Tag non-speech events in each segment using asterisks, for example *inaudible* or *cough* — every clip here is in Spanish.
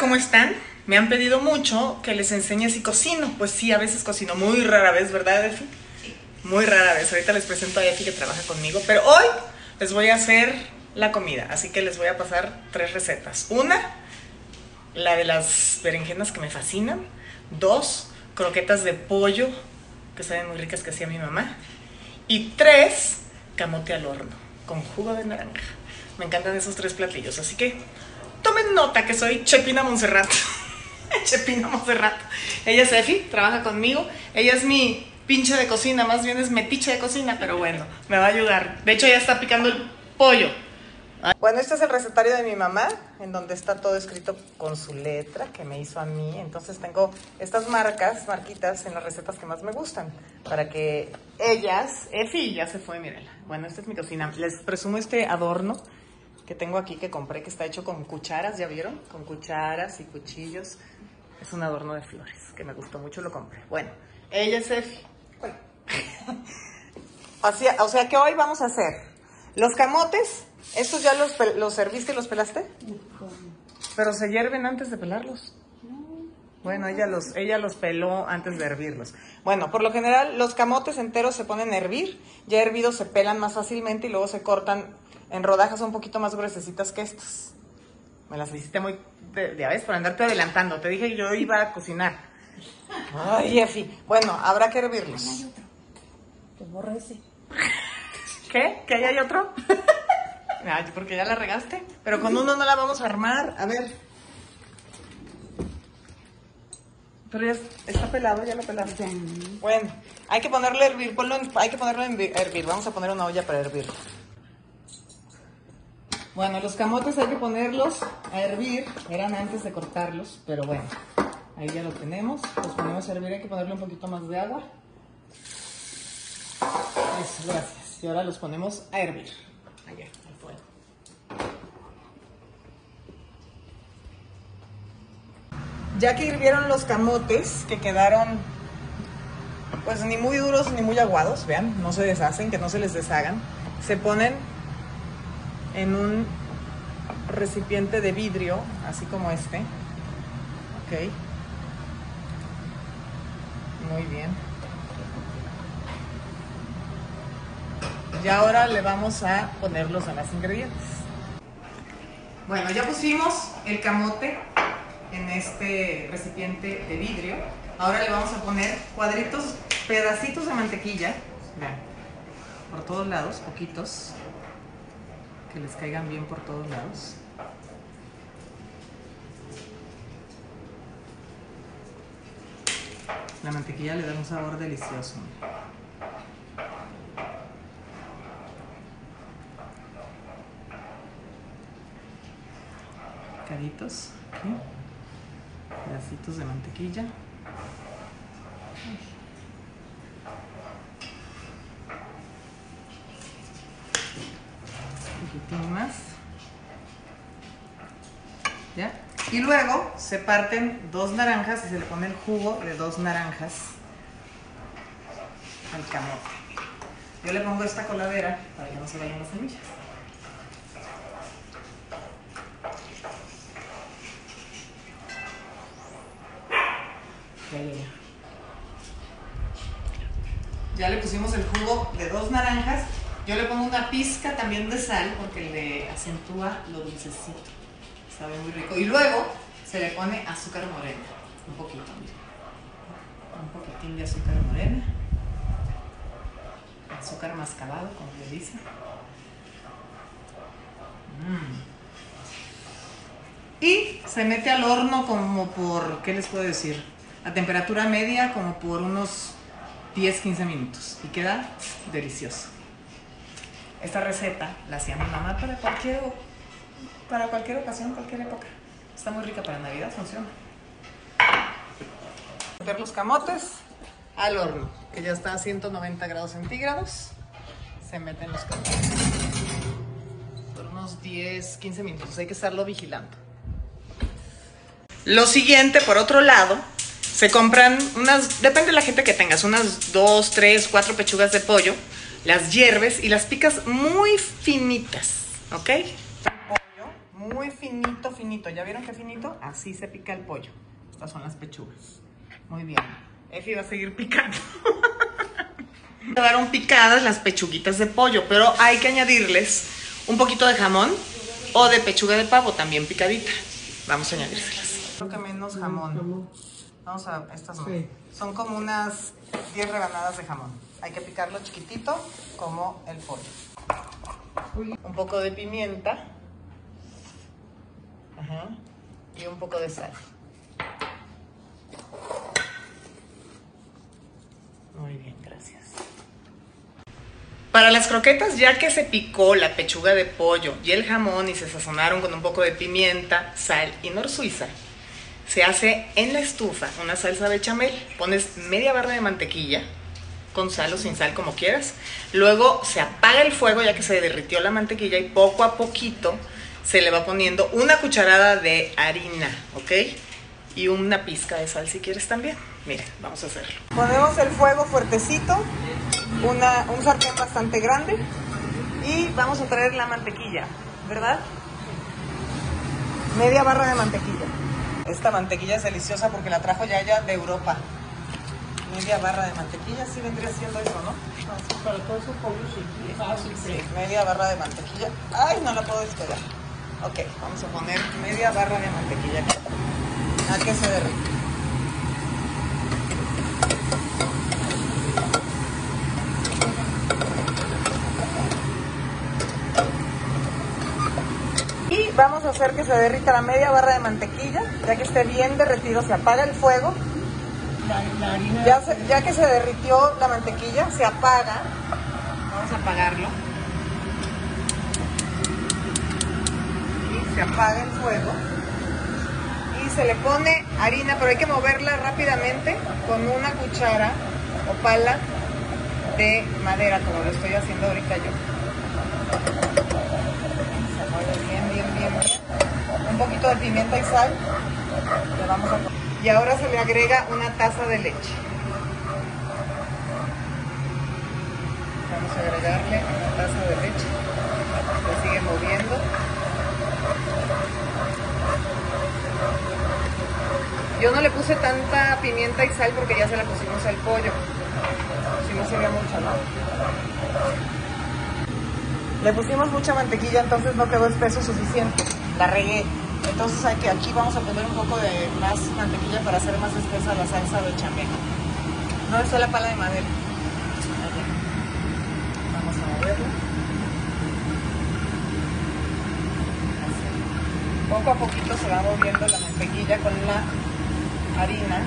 ¿cómo están? Me han pedido mucho que les enseñe si cocino. Pues sí, a veces cocino, muy rara vez, ¿verdad, Efi? Muy rara vez. Ahorita les presento a Efi que trabaja conmigo, pero hoy les voy a hacer la comida, así que les voy a pasar tres recetas. Una, la de las berenjenas que me fascinan. Dos, croquetas de pollo, que saben muy ricas que hacía mi mamá. Y tres, camote al horno, con jugo de naranja. Me encantan esos tres platillos, así que tomen nota que soy Chepina Montserrat. *laughs* Chepina Montserrat. Ella es Efi, trabaja conmigo. Ella es mi pinche de cocina, más bien es metiche de cocina, pero bueno, me va a ayudar. De hecho, ya está picando el pollo. Bueno, este es el recetario de mi mamá, en donde está todo escrito con su letra que me hizo a mí. Entonces tengo estas marcas, marquitas en las recetas que más me gustan, para que ellas, Efi ya se fue, mírenla. Bueno, esta es mi cocina. Les presumo este adorno que tengo aquí que compré, que está hecho con cucharas, ¿ya vieron? Con cucharas y cuchillos. Es un adorno de flores, que me gustó mucho, lo compré. Bueno, ella es Efi. Bueno. *laughs* Así, o sea que hoy vamos a hacer los camotes. ¿Estos ya los, los serviste y los pelaste? Pero se hierven antes de pelarlos. Bueno, ella los, ella los peló antes de hervirlos. Bueno, por lo general los camotes enteros se ponen a hervir, ya hervidos se pelan más fácilmente y luego se cortan en rodajas un poquito más gruesecitas que estas. Me las hiciste muy, ya ves, por andarte adelantando. Te dije que yo iba a cocinar. Ay, Efi. Bueno, habrá que hervirlos. Hay otro. Que borra ese. ¿Qué? ¿Que ahí hay otro? *laughs* Ay, porque ya la regaste. Pero con uno no la vamos a armar. A ver. Pero ya está pelado, ya lo pelaste. Bueno, hay que ponerle a hervir. Ponlo en- hay que ponerlo vi- hervir. Vamos a poner una olla para hervirlo. Bueno, los camotes hay que ponerlos a hervir. Eran antes de cortarlos, pero bueno. Ahí ya lo tenemos. Los ponemos a hervir. Hay que ponerle un poquito más de agua. Eso, gracias. Y ahora los ponemos a hervir. Allá, al fuego. Ya que hirvieron los camotes, que quedaron pues ni muy duros ni muy aguados, vean, no se deshacen, que no se les deshagan, se ponen en un recipiente de vidrio, así como este. Ok. Muy bien. Y ahora le vamos a poner los demás ingredientes. Bueno, ya pusimos el camote en este recipiente de vidrio. Ahora le vamos a poner cuadritos, pedacitos de mantequilla. Por todos lados, poquitos. Que les caigan bien por todos lados. La mantequilla le da un sabor delicioso. Caritos. Pedacitos de mantequilla. Más. ¿Ya? Y luego se parten dos naranjas y se le pone el jugo de dos naranjas al camote. Yo le pongo esta coladera para que no se vayan las semillas. Ya le pusimos el jugo de dos naranjas. Yo le pongo una pizca también de sal porque le acentúa lo dulcecito. Sabe muy rico. Y luego se le pone azúcar morena. Un poquito. Un poquitín de azúcar morena. Azúcar mascabado, como le dice. Mm. Y se mete al horno como por, ¿qué les puedo decir? A temperatura media como por unos 10-15 minutos. Y queda delicioso. Esta receta la hacía mi mamá para cualquier, para cualquier ocasión, cualquier época. Está muy rica para Navidad, funciona. Meter los camotes al horno, que ya está a 190 grados centígrados. Se meten los camotes. Por unos 10, 15 minutos. Hay que estarlo vigilando. Lo siguiente, por otro lado, se compran unas, depende de la gente que tengas, unas dos, tres, cuatro pechugas de pollo, las hierves y las picas muy finitas, ¿ok? Pollo muy finito, finito. ¿Ya vieron qué finito? Así se pica el pollo. Estas son las pechugas. Muy bien. Efi va a seguir picando. *laughs* Quedaron picadas las pechuguitas de pollo, pero hay que añadirles un poquito de jamón o de pechuga de pavo también picadita. Vamos a añadírselas. Creo que menos jamón. Vamos a estas. Sí. Son como unas 10 rebanadas de jamón. Hay que picarlo chiquitito como el pollo. Un poco de pimienta. Ajá. Y un poco de sal. Muy bien, gracias. Para las croquetas, ya que se picó la pechuga de pollo y el jamón y se sazonaron con un poco de pimienta, sal y nor suiza, se hace en la estufa una salsa bechamel. Pones media barra de mantequilla, con sal o sin sal, como quieras. Luego se apaga el fuego ya que se derritió la mantequilla y poco a poquito se le va poniendo una cucharada de harina, ¿ok? Y una pizca de sal si quieres también. Miren, vamos a hacerlo. Ponemos el fuego fuertecito, un sartén bastante grande y vamos a traer la mantequilla, ¿verdad? Media barra de mantequilla. Esta mantequilla es deliciosa porque la trajo ya ella de Europa. Media barra de mantequilla, sí vendría siendo eso, ¿no? Para todos esos pollos sí, fácil, sí. Sí, media barra de mantequilla. Ay, no la puedo despegar. Ok, vamos a poner media barra de mantequilla acá. A que se derrite. Y vamos a hacer que se derrita la media barra de mantequilla. Ya que esté bien derretido, se apaga el fuego. La, la harina. Ya, se- ya que se derritió la mantequilla, se apaga. Vamos a apagarlo. Y se apaga el fuego. Y se le pone harina, pero hay que moverla rápidamente con una cuchara o pala de madera, como lo estoy haciendo ahorita yo. Se mueve bien, bien, bien, bien. Un poquito de pimienta y sal. Le vamos a poner. Y ahora se le agrega una taza de leche. Vamos a agregarle una taza de leche. Se sigue moviendo. Yo no le puse tanta pimienta y sal porque ya se la pusimos al pollo. Si no sería mucho, ¿no? Le pusimos mucha mantequilla, entonces no quedó espeso suficiente. La regué. Entonces hay que, aquí vamos a poner un poco de más mantequilla para hacer más espesa la salsa bechamel. No está la pala de madera. Vamos a moverlo. Así. Poco a poquito se va moviendo la mantequilla con la harina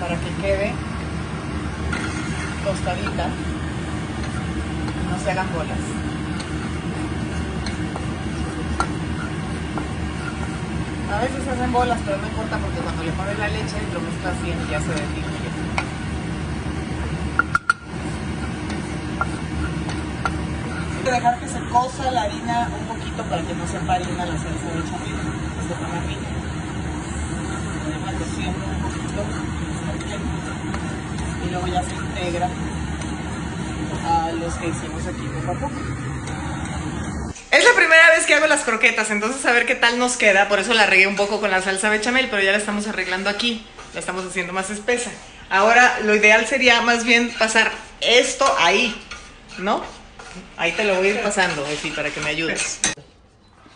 para que quede tostadita. No se hagan bolas. A veces se hacen bolas, pero no importa porque cuando le pones la leche lo mezclas bien y ya se que dejar que se cosa la harina un poquito para que no se harina la salsa de chamil. Se pone. Se deja cociendo un poquito y luego ya se integra a los que hicimos aquí poco a poco. Vez que hago las croquetas, entonces a ver qué tal nos queda. Por eso la regué un poco con la salsa bechamel, pero ya la estamos arreglando aquí. La estamos haciendo más espesa. Ahora lo ideal sería más bien pasar esto ahí, ¿no? Ahí te lo voy a ir pasando, Efi, para que me ayudes.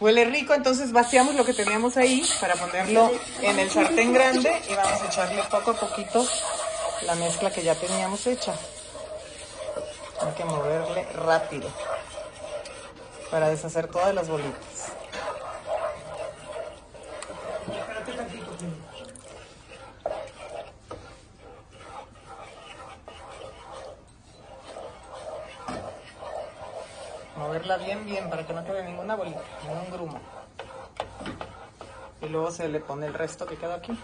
Huele rico, entonces vaciamos lo que teníamos ahí para ponerlo en el sartén grande y vamos a echarle poco a poquito la mezcla que ya teníamos hecha. Hay que moverle rápido para deshacer todas las bolitas. Moverla bien, bien, para que no quede ninguna bolita, ningún grumo. Y luego se le pone el resto que queda aquí.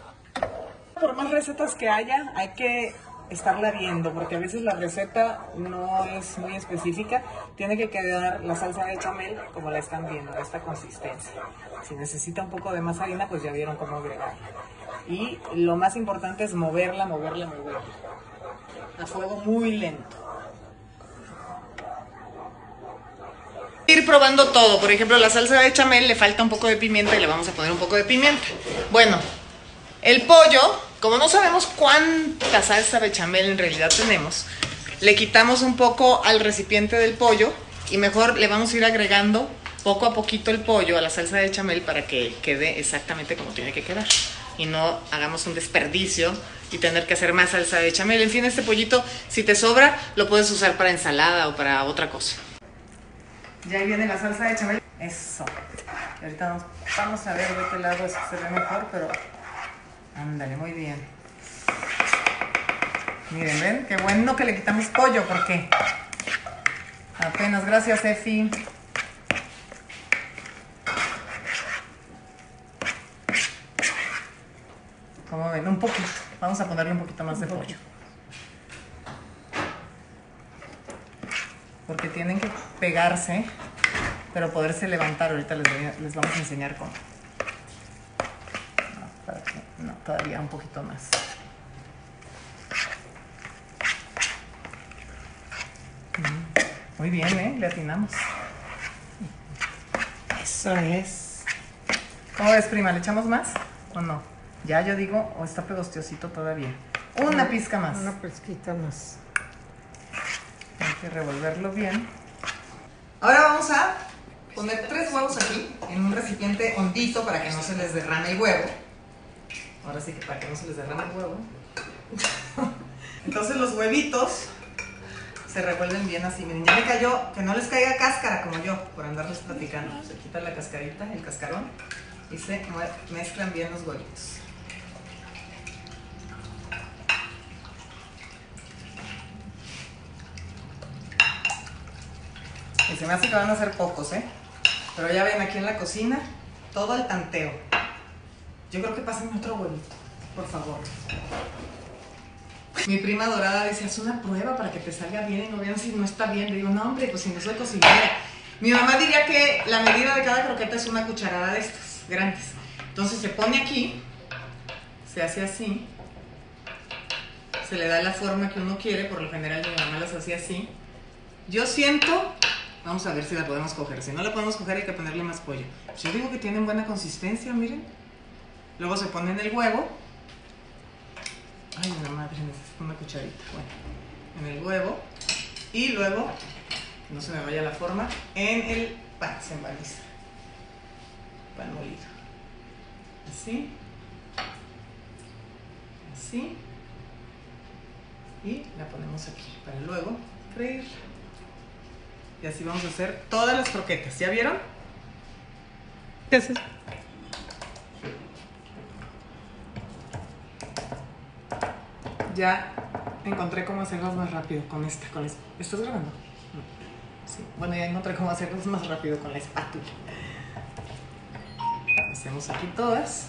Por más recetas que haya, hay que estarla viendo, porque a veces la receta no es muy específica. Tiene que quedar la salsa de chamel como la están viendo, de esta consistencia. Si necesita un poco de más harina, pues ya vieron cómo agregarla. Y lo más importante es moverla, moverla, moverla. A fuego muy lento. Ir probando todo. Por ejemplo, la salsa de chamel le falta un poco de pimienta y le vamos a poner un poco de pimienta. Bueno, el pollo, como no sabemos cuánta salsa bechamel en realidad tenemos, le quitamos un poco al recipiente del pollo y mejor le vamos a ir agregando poco a poquito el pollo a la salsa de chamel para que quede exactamente como tiene que quedar y no hagamos un desperdicio y tener que hacer más salsa de chamel. En fin, este pollito, si te sobra, lo puedes usar para ensalada o para otra cosa. Ya ahí viene la salsa de chamel. Eso. Ahorita vamos, a ver de qué lado se ve mejor, pero ándale, muy bien. Miren, ¿ven? Qué bueno que le quitamos pollo, porque apenas, gracias Efi. Como ven, un poquito. Vamos a ponerle un poquito más de pollo. Porque tienen que pegarse, pero poderse levantar. Ahorita les, voy a- les vamos a enseñar cómo. No, todavía un poquito más. Muy bien, ¿eh? Le atinamos. Eso es. ¿Cómo ves, prima? ¿Le echamos más o no? Ya yo digo, o está pegostiosito todavía. Una pizca más. Una pesquita más. Hay que revolverlo bien. Ahora vamos a poner tres huevos aquí en un recipiente hondito para que no se les derrame el huevo. Ahora sí que para que no se les derrame el huevo. *laughs* Entonces los huevitos se revuelven bien así. Miren, ya me cayó, que no les caiga cáscara como yo, por andarles platicando. Se quita la cascarita, el cascarón, y se mezclan bien los huevitos. Y se me hace que van a ser pocos, ¿eh? Pero ya ven aquí en la cocina, todo el tanteo. Yo creo que pasen otro huevito, por favor. Mi prima dorada dice, haz una prueba para que te salga bien y no vean si no está bien. Le digo, no hombre, pues si no soy cocinera. Mi mamá diría que la medida de cada croqueta es una cucharada de estas, grandes. Entonces se pone aquí, se hace así, se le da la forma que uno quiere, por lo general mi mamá las hacía así. Yo siento, vamos a ver si la podemos coger. Si no la podemos coger hay que ponerle más pollo. Yo digo que tienen buena consistencia, miren. Luego se pone en el huevo. Ay, la madre, necesito una cucharita. Bueno, en el huevo. Y luego, no se me vaya la forma, en el pan, se embaliza. Pan molido. Así. Así. Y la ponemos aquí para luego freír. Y así vamos a hacer todas las croquetas. ¿Ya vieron? ¿Qué Ya encontré cómo hacerlas más rápido con esta, con la es- ¿Estás grabando? Sí. Bueno, ya encontré cómo hacerlas más rápido con la espátula. Hacemos aquí todas.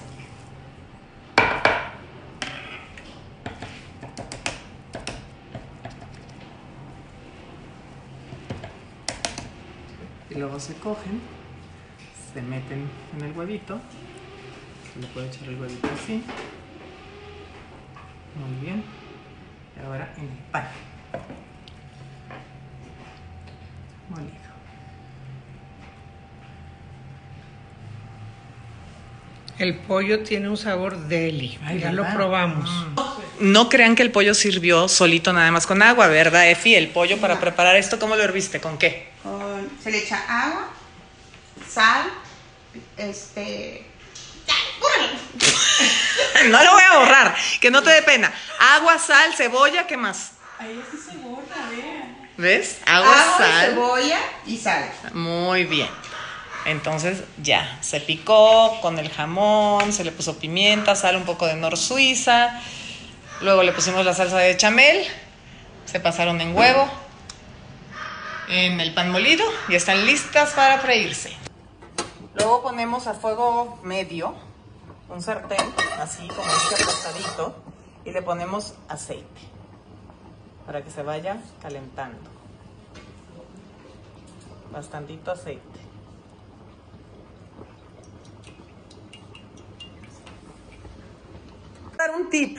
Y luego se cogen, se meten en el huevito. Se le puede echar el huevito así. Muy bien. Y ahora en el pan. Molido. El pollo tiene un sabor deli. Ay, ya lo probamos. No crean que el pollo sirvió solito nada más con agua, ¿verdad, Efi? El pollo para No. preparar esto, ¿cómo lo herviste? ¿Con qué? Con- se le echa agua, sal, este. *laughs* no lo voy a borrar, que no te dé pena. Agua, sal, cebolla, ¿qué más? Ahí sí se borra, vean. ¿Ves? Agua, Agua, sal. cebolla y sal. Muy bien. Entonces ya, se picó con el jamón, se le puso pimienta, sal, un poco de nor suiza. Luego le pusimos la salsa de chamel, se pasaron en huevo, en el pan molido y están listas para freírse. Luego ponemos a fuego medio un sartén, así como este apretadito, y le ponemos aceite para que se vaya calentando. Bastantito aceite. dar un tip.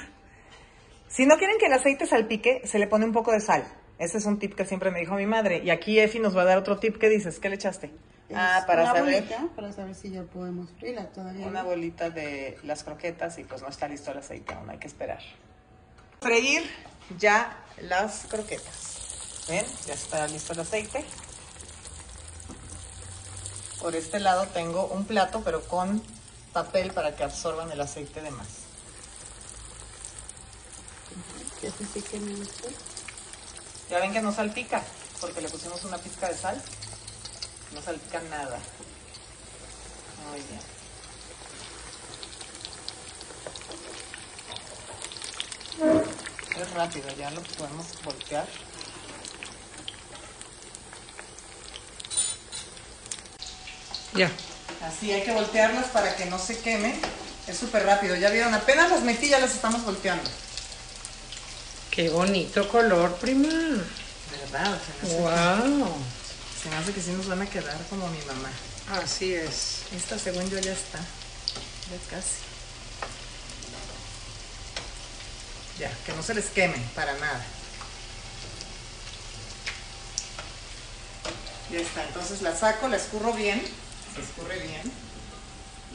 Si no quieren que el aceite salpique, se le pone un poco de sal. Ese es un tip que siempre me dijo mi madre. Y aquí Efi nos va a dar otro tip. ¿Qué dices? ¿Qué le echaste? Ah, para una saber. bolita, para saber si ya podemos freírla todavía. Una bolita de las croquetas y pues no está listo el aceite aún, hay que esperar. Freír ya las croquetas. ¿Ven? Ya está listo el aceite. Por este lado tengo un plato, pero con papel para que absorban el aceite de más. Que se seque. Ya ven que no salpica, porque le pusimos una pizca de sal. No salpica nada. Muy bien. Es rápido, ya lo podemos voltear. Ya. Así hay que voltearlas para que no se quemen. Es súper rápido, ya vieron, apenas las metí, ya las estamos volteando. Qué bonito color, prima. ¿Verdad? Wow. Se me hace que sí nos van a quedar como mi mamá. Así es. Esta según yo ya está. Ya casi. Ya, que no se les queme para nada. Ya está, entonces la saco, la escurro bien, se escurre bien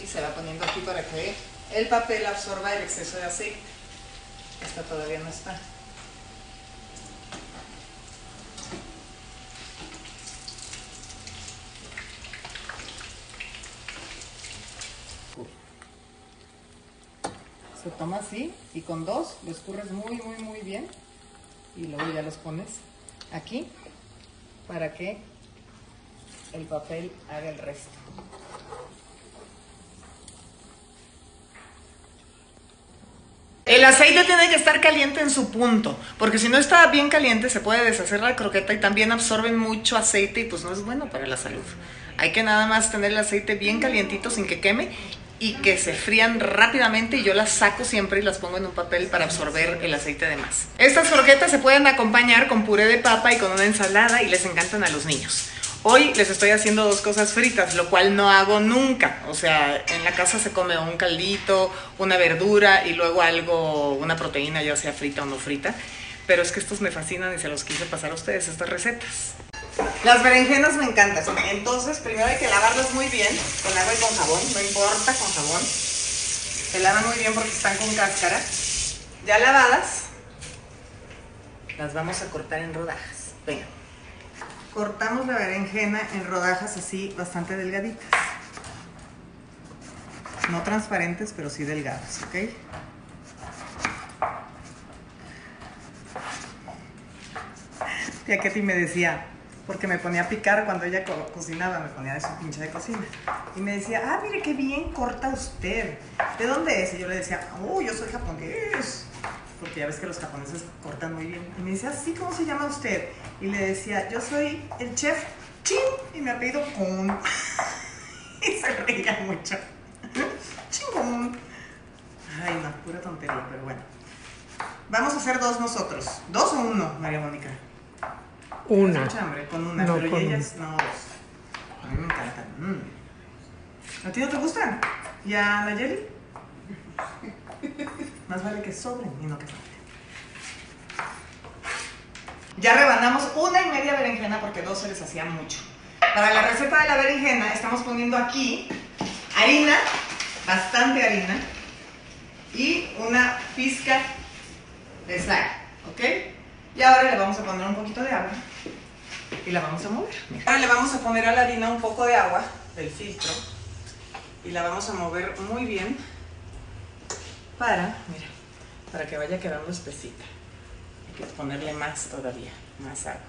y se va poniendo aquí para que el papel absorba el exceso de aceite. Esta todavía no está. Se toma así y con dos lo escurres muy, muy, muy bien y luego ya los pones aquí para que el papel haga el resto. El aceite tiene que estar caliente en su punto, porque si no está bien caliente se puede deshacer la croqueta y también absorben mucho aceite y pues no es bueno para la salud. Hay que nada más tener el aceite bien calientito sin que queme y que se frían rápidamente y yo las saco siempre y las pongo en un papel para absorber el aceite de más. Estas croquetas se pueden acompañar con puré de papa y con una ensalada y les encantan a los niños. Hoy les estoy haciendo dos cosas fritas, lo cual no hago nunca. O sea, en la casa se come un caldito, una verdura y luego algo, una proteína, ya sea frita o no frita. Pero es que estos me fascinan y se los quise pasar a ustedes, estas recetas. Las berenjenas me encantan. Entonces, primero hay que lavarlas muy bien, con agua y con jabón, no importa, con jabón. Se lavan muy bien porque están con cáscara. Ya lavadas, las vamos a cortar en rodajas. Venga. Cortamos la berenjena en rodajas así, bastante delgaditas. No transparentes, pero sí delgadas, ¿ok? Tía Ketty me decía, porque me ponía a picar cuando ella co- cocinaba, me ponía de su pinche de cocina. Y me decía, ah, mire qué bien corta usted. ¿De dónde es? Y yo le decía, oh, yo soy japonés. Porque ya ves que los japoneses cortan muy bien. Y me decía, sí, ¿cómo se llama usted? Y le decía, yo soy el chef Chin y me apellido Kun. *laughs* y se reía mucho. *laughs* Chingón. Ay, no, pura tontería, pero bueno. Vamos a hacer dos nosotros. ¿Dos o uno, María Mónica? Una. Mucha hambre con una, No, pero con ellas no. A mí me encantan. Mm. ¿A ti no te gustan? ¿Y a Nayeli? *laughs* Más vale que sobren y no que falten. Ya rebanamos una y media berenjena porque dos se les hacía mucho. Para la receta de la berenjena estamos poniendo aquí harina, bastante harina, y una pizca de sal, ¿ok? Y ahora le vamos a poner un poquito de agua y la vamos a mover. Mira. Ahora le vamos a poner a la harina un poco de agua del filtro y la vamos a mover muy bien para, mira, para que vaya quedando espesita. Hay que ponerle más todavía, más agua.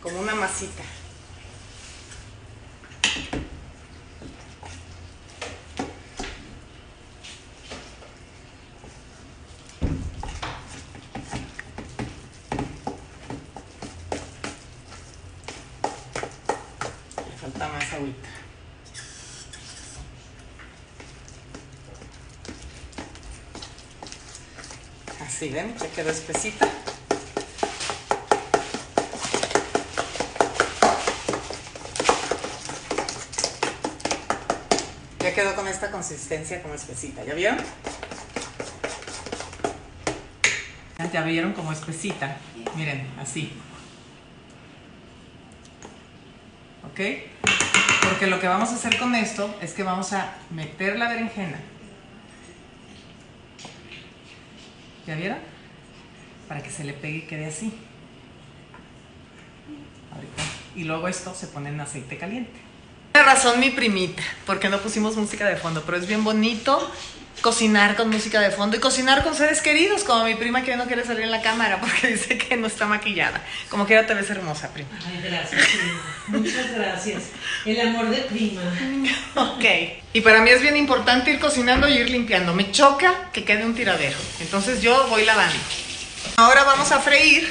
Como una masita. Le falta más Así, ¿ven? Ya quedó espesita. Ya quedó con esta consistencia como espesita, ¿ya vieron? Ya vieron como espesita. Miren, así. ¿Ok? Porque lo que vamos a hacer con esto es que vamos a meter la berenjena. ¿Ya vieron? Para que se le pegue y quede así. Y luego esto se pone en aceite caliente. Tiene razón mi primita, porque no pusimos música de fondo, pero es bien bonito cocinar con música de fondo y cocinar con seres queridos, como mi prima que no quiere salir en la cámara porque *laughs* dice que no está maquillada. Como que ya te ves hermosa, prima. Ay, gracias, prima. Muchas gracias. El amor de prima. *laughs* Ok. Y para mí es bien importante ir cocinando y ir limpiando. Me choca que quede un tiradero. Entonces yo voy lavando. Ahora vamos a freír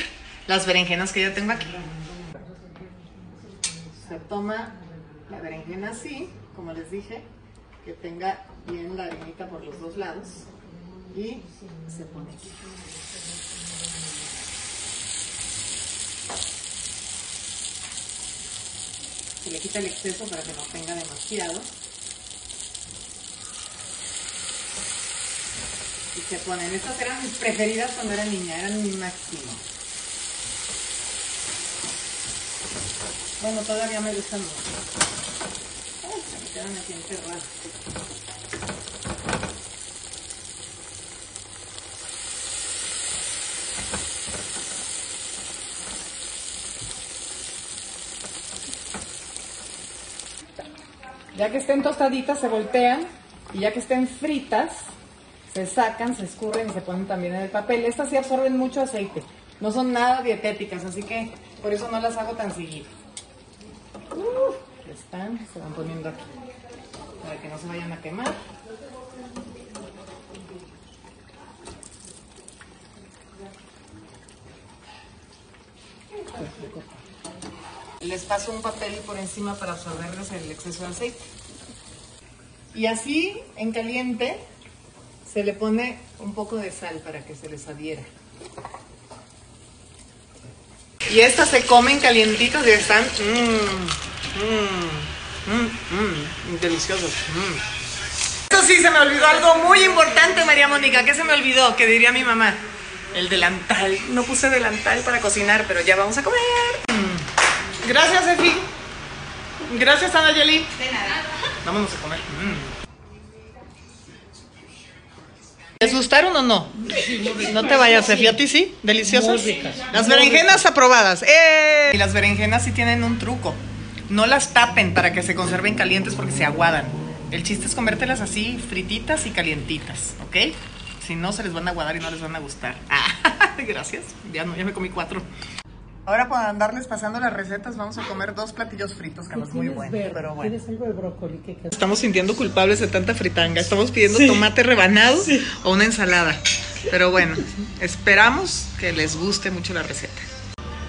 las berenjenas que yo tengo aquí. Se toma la berenjena así, como les dije, que tenga bien la harinita por los dos lados. Y se pone. Se le quita el exceso para que no tenga demasiado. Y se ponen. Estas eran mis preferidas cuando era niña, eran mi máximo. Bueno, todavía me gustan mucho. Ay, se me quedan aquí encerradas. Ya que estén tostaditas, se voltean. Y ya que estén fritas, se sacan, se escurren y se ponen también en el papel. Estas sí absorben mucho aceite. No son nada dietéticas, así que por eso no las hago tan seguido. Están, se van poniendo aquí. Para que no se vayan a quemar. Les paso un papel por encima para absorberles el exceso de aceite. Y así, en caliente, se le pone un poco de sal para que se les adhiera. Y estas se comen calientitas y están mmm, mmm, mmm, deliciosos. mm. Eso sí, se me olvidó algo muy importante, María Mónica. ¿Qué se me olvidó? Que diría mi mamá. El delantal. No puse delantal para cocinar, pero ya vamos a comer. Gracias, Efi. Gracias, Ana Yeli. De nada. Vámonos a comer. Mm. ¿Les gustaron o no? No te vayas, Efi. ¿A ti sí? ¿Deliciosas? Las berenjenas aprobadas. ¡Eh! Y las berenjenas sí tienen un truco. No las tapen para que se conserven calientes porque se aguadan. El chiste es comértelas así, frititas y calientitas, ¿ok? Si no, se les van a aguadar y no les van a gustar. Ah, *laughs* gracias. Ya no, ya me comí cuatro. Ahora para andarles pasando las recetas, vamos a comer dos platillos fritos, que no es muy bueno, pero bueno. Tienes algo de brócoli que Estamos sintiendo culpables de tanta fritanga. Estamos pidiendo tomate rebanado o una ensalada. Pero bueno, esperamos que les guste mucho la receta.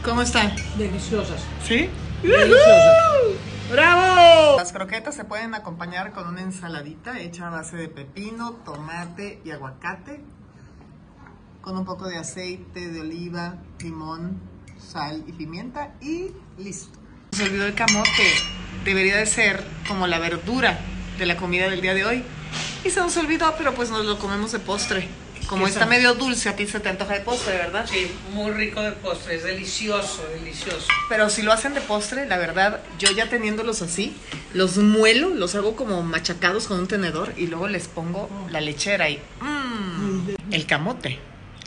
¿Cómo están? deliciosas. ¿Sí? Deliciosas. ¡Bravo! Las croquetas se pueden acompañar con una ensaladita hecha a base de pepino, tomate y aguacate, con un poco de aceite de oliva, limón, sal y pimienta y listo. Se olvidó el camote, debería de ser como la verdura de la comida del día de hoy. Y se nos olvidó, pero pues nos lo comemos de postre. Como está medio dulce, a ti se te antoja de postre, ¿verdad? Sí, muy rico de postre, es delicioso, delicioso. Pero si lo hacen de postre, la verdad, yo ya teniéndolos así, los muelo, los hago como machacados con un tenedor y luego les pongo la lechera y mmm, el camote.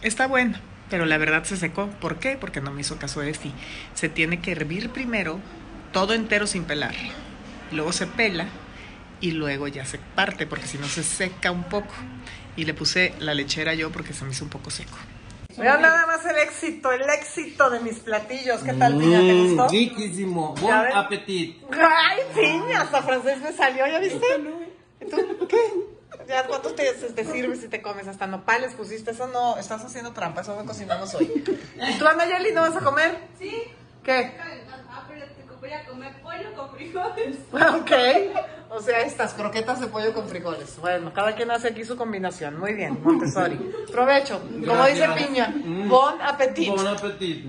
Está bueno, pero la verdad se secó. ¿Por qué? Porque no me hizo caso Efi. Se tiene que hervir primero, todo entero sin pelar. Luego se pela y luego ya se parte, porque si no se seca un poco. Y le puse la lechera yo porque se me hizo un poco seco. Vean nada más el éxito, el éxito de mis platillos. ¿Qué tal, Piña? ¿Te Mm, gustó? riquísimo. Buen ven. appetit. ¡Ay, Piña! Hasta francés me salió, ¿ya viste? ¿Y tú qué? ¿Ya cuántos te, te sirves si te comes? Hasta nopales pusiste. Eso no, estás haciendo trampa, eso no cocinamos hoy. ¿Y tú, Ana Yeli, no vas a comer? Sí, ¿Qué? ah, pero te voy a comer pollo con frijoles. *laughs* Ok. O sea, estas croquetas de pollo con frijoles. Bueno, cada quien hace aquí su combinación. Muy bien, Montessori. Provecho. Como dice Gracias. Piña, Mm. bon appetit. Buen appetit.